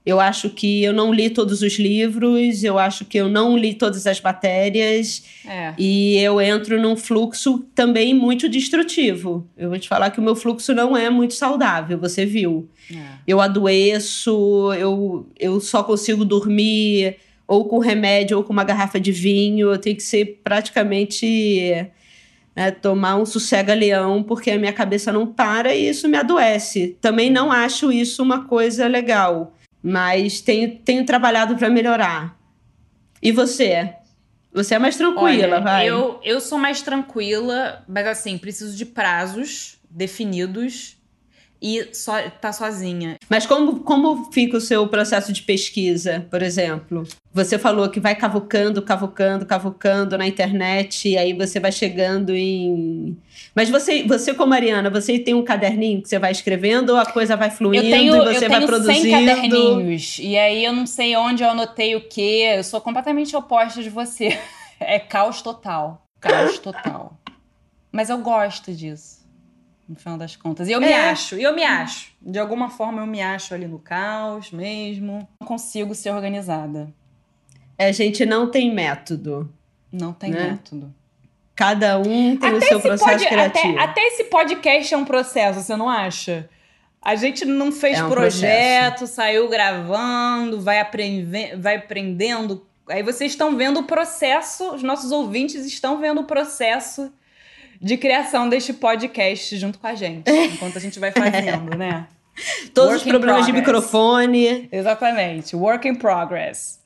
[SPEAKER 3] Eu acho que eu não li todos os livros, eu acho que eu não li todas as matérias, é. e eu entro num fluxo também muito destrutivo. Eu vou te falar que o meu fluxo não é muito saudável, você viu. É. Eu adoeço, eu, eu só consigo dormir ou com remédio ou com uma garrafa de vinho. Eu tenho que ser praticamente né, tomar um sossega-leão porque a minha cabeça não para e isso me adoece. Também não acho isso uma coisa legal, mas tenho, tenho trabalhado para melhorar. E você? Você é mais tranquila,
[SPEAKER 2] Olha,
[SPEAKER 3] vai?
[SPEAKER 2] Eu, eu sou mais tranquila, mas assim, preciso de prazos definidos. E só tá sozinha.
[SPEAKER 3] Mas como, como fica o seu processo de pesquisa, por exemplo? Você falou que vai cavucando, cavucando, cavucando na internet, e aí você vai chegando em. Mas você, você como Mariana, você tem um caderninho que você vai escrevendo ou a coisa vai fluindo
[SPEAKER 2] tenho,
[SPEAKER 3] e você vai produzindo? Eu
[SPEAKER 2] tenho 100 caderninhos, e aí eu não sei onde eu anotei o quê, eu sou completamente oposta de você. É caos total. Caos total. Mas eu gosto disso no final das contas. E eu é. me acho, e eu me acho. De alguma forma eu me acho ali no caos mesmo. Não consigo ser organizada.
[SPEAKER 3] É, a gente não tem método.
[SPEAKER 2] Não tem né? método.
[SPEAKER 3] Cada um tem até o seu processo criativo.
[SPEAKER 2] Até, até, esse podcast é um processo, você não acha? A gente não fez é um projeto, processo. saiu gravando, vai, aprend... vai aprendendo. Aí vocês estão vendo o processo, os nossos ouvintes estão vendo o processo de criação deste podcast junto com a gente, enquanto a gente vai fazendo, né?
[SPEAKER 3] Todos Work os problemas de microfone.
[SPEAKER 2] Exatamente. Work in progress.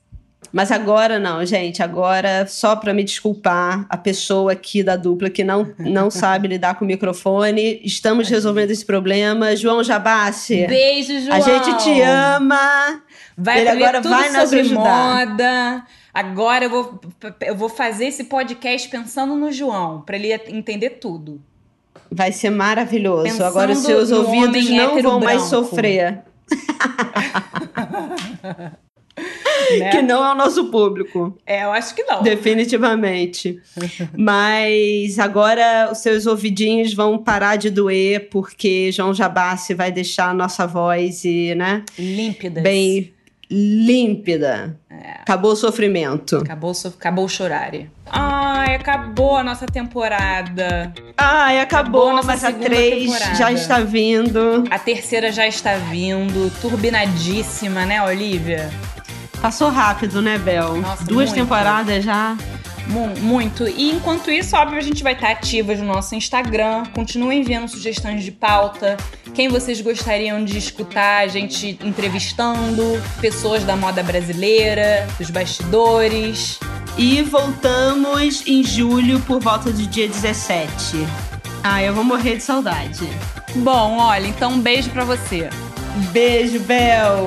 [SPEAKER 3] Mas agora não, gente. Agora, só para me desculpar, a pessoa aqui da dupla que não, não sabe lidar com o microfone, estamos resolvendo esse problema. João Jabassi.
[SPEAKER 2] Beijo, João.
[SPEAKER 3] A gente te ama.
[SPEAKER 2] Vai Ele agora vai nos ajudar. moda. Agora eu vou, eu vou fazer esse podcast pensando no João, para ele entender tudo.
[SPEAKER 3] Vai ser maravilhoso. Pensando Agora os seus ouvidos não vão mais sofrer. né? Que não é o nosso público.
[SPEAKER 2] É, eu acho que não.
[SPEAKER 3] Definitivamente. Mas agora os seus ouvidinhos vão parar de doer, porque João Jabassi vai deixar a nossa voz e, né?
[SPEAKER 2] Límpida.
[SPEAKER 3] Bem límpida. É. Acabou o sofrimento.
[SPEAKER 2] Acabou, so acabou o chorar. Ai, acabou a nossa temporada.
[SPEAKER 3] Ai, acabou, acabou mas a três temporada. já está vindo.
[SPEAKER 2] A terceira já está vindo, turbinadíssima, né, Olivia?
[SPEAKER 3] Passou rápido, né, Bel? Nossa, Duas muito. temporadas já.
[SPEAKER 2] Muito. E enquanto isso, óbvio, a gente vai estar ativas no nosso Instagram. Continuem enviando sugestões de pauta. Quem vocês gostariam de escutar a gente entrevistando, pessoas da moda brasileira, dos bastidores.
[SPEAKER 3] E voltamos em julho por volta do dia 17. Ah, eu vou morrer de saudade.
[SPEAKER 2] Bom, olha, então um beijo para você.
[SPEAKER 3] Beijo, Bel.